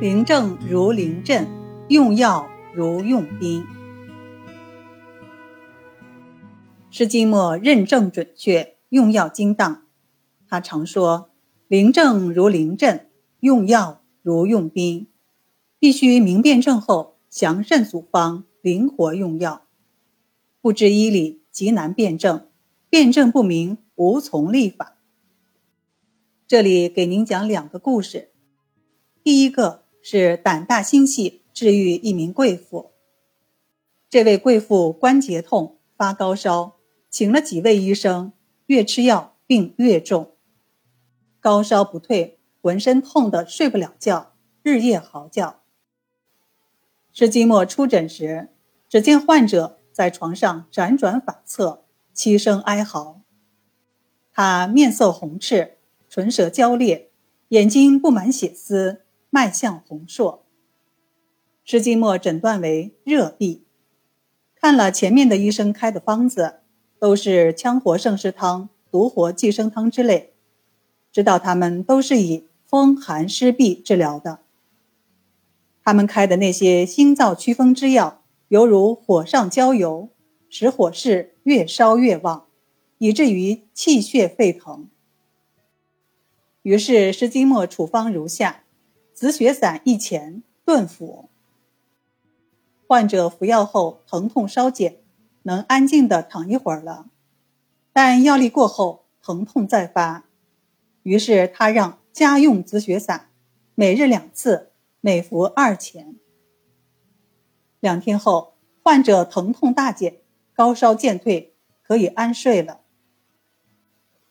临症如临阵，用药如用兵。施金墨认证准确，用药精当。他常说：“临症如临阵，用药如用兵。”必须明辨症后，详慎组方，灵活用药。不知医理，极难辨证；辨证不明，无从立法。这里给您讲两个故事。第一个。是胆大心细，治愈一名贵妇。这位贵妇关节痛，发高烧，请了几位医生，越吃药病越重，高烧不退，浑身痛得睡不了觉，日夜嚎叫。施金墨出诊时，只见患者在床上辗转反侧，凄声哀嚎。他面色红赤，唇舌焦裂，眼睛布满血丝。脉象红硕，施金墨诊断为热痹。看了前面的医生开的方子，都是羌活胜湿汤、独活寄生汤之类，知道他们都是以风寒湿痹治疗的。他们开的那些心燥祛风之药，犹如火上浇油，使火势越烧越旺，以至于气血沸腾。于是施金墨处方如下。紫雪散一钱，顿服。患者服药后，疼痛稍减，能安静的躺一会儿了。但药力过后，疼痛再发。于是他让家用紫雪散，每日两次，每服二钱。两天后，患者疼痛大减，高烧渐退，可以安睡了。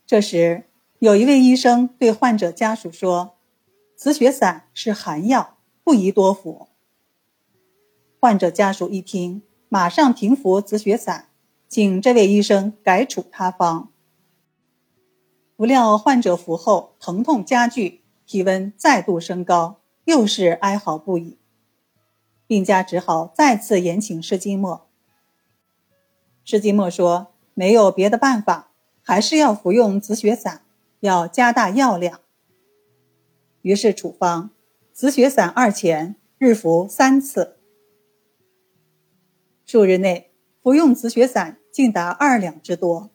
这时，有一位医生对患者家属说。紫雪散是寒药，不宜多服。患者家属一听，马上停服紫雪散，请这位医生改处他方。不料患者服后，疼痛加剧，体温再度升高，又是哀嚎不已。病家只好再次延请施金墨。施金墨说：“没有别的办法，还是要服用紫雪散，要加大药量。”于是处方紫雪散二钱，日服三次。数日内服用紫雪散竟达二两之多。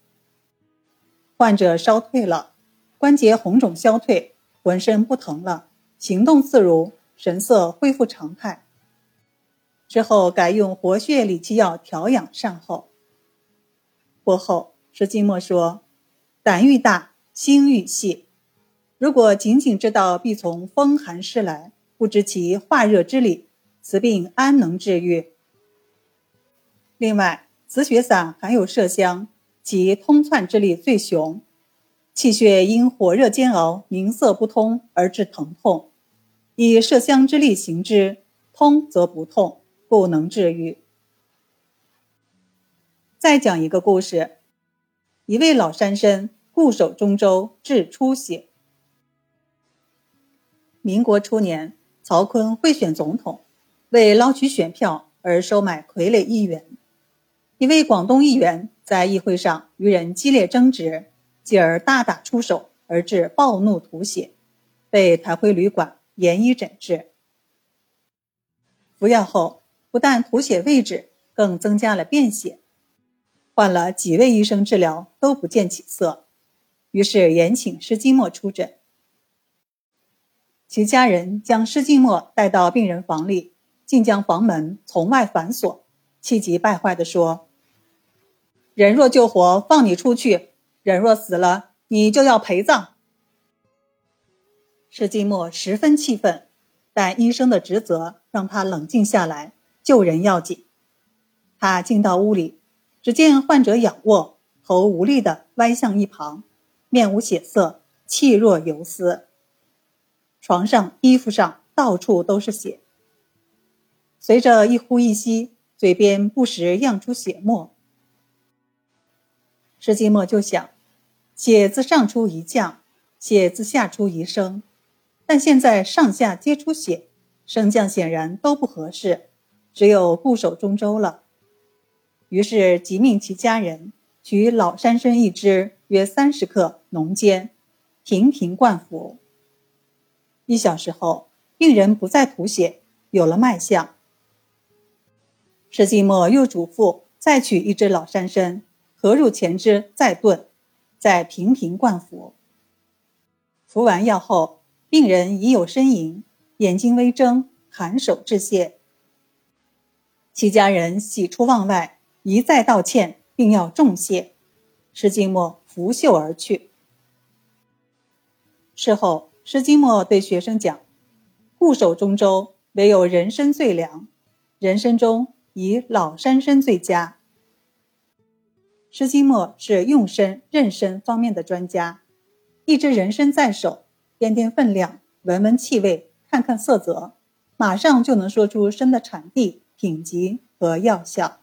患者烧退了，关节红肿消退，浑身不疼了，行动自如，神色恢复常态。之后改用活血理气药调养善后。过后，石金墨说：“胆欲大，心欲细。”如果仅仅知道必从风寒湿来，不知其化热之理，此病安能治愈？另外，紫雪散含有麝香，其通窜之力最雄，气血因火热煎熬，凝塞不通而致疼痛，以麝香之力行之，通则不痛，故能治愈。再讲一个故事：一位老山参固守中州，治出血。民国初年，曹锟贿选总统，为捞取选票而收买傀儡议员。一位广东议员在议会上与人激烈争执，继而大打出手，而致暴怒吐血，被抬回旅馆严医诊治。服药后，不但吐血未止，更增加了便血。换了几位医生治疗都不见起色，于是延请施金墨出诊。其家人将施静默带到病人房里，竟将房门从外反锁，气急败坏地说：“人若救活，放你出去；人若死了，你就要陪葬。”施静默十分气愤，但医生的职责让他冷静下来，救人要紧。他进到屋里，只见患者仰卧，头无力地歪向一旁，面无血色，气若游丝。床上、衣服上到处都是血。随着一呼一吸，嘴边不时漾出血沫。石金墨就想：血自上出一降，血自下出一升，但现在上下皆出血，升降显然都不合适，只有固守中州了。于是即命其家人取老山参一支，约三十克，浓煎，频频灌服。一小时后，病人不再吐血，有了脉象。施季末又嘱咐再取一只老山参，合入前肢，再炖，再频频灌服。服完药后，病人已有呻吟，眼睛微睁，颔首致谢。其家人喜出望外，一再道歉，并要重谢。施金墨拂袖而去。事后，施金墨对学生讲：“固守中州，唯有人参最良，人参中以老山参最佳。”施金墨是用参、妊参方面的专家，一支人参在手，掂掂分量，闻闻气味，看看色泽，马上就能说出参的产地。品级和药效。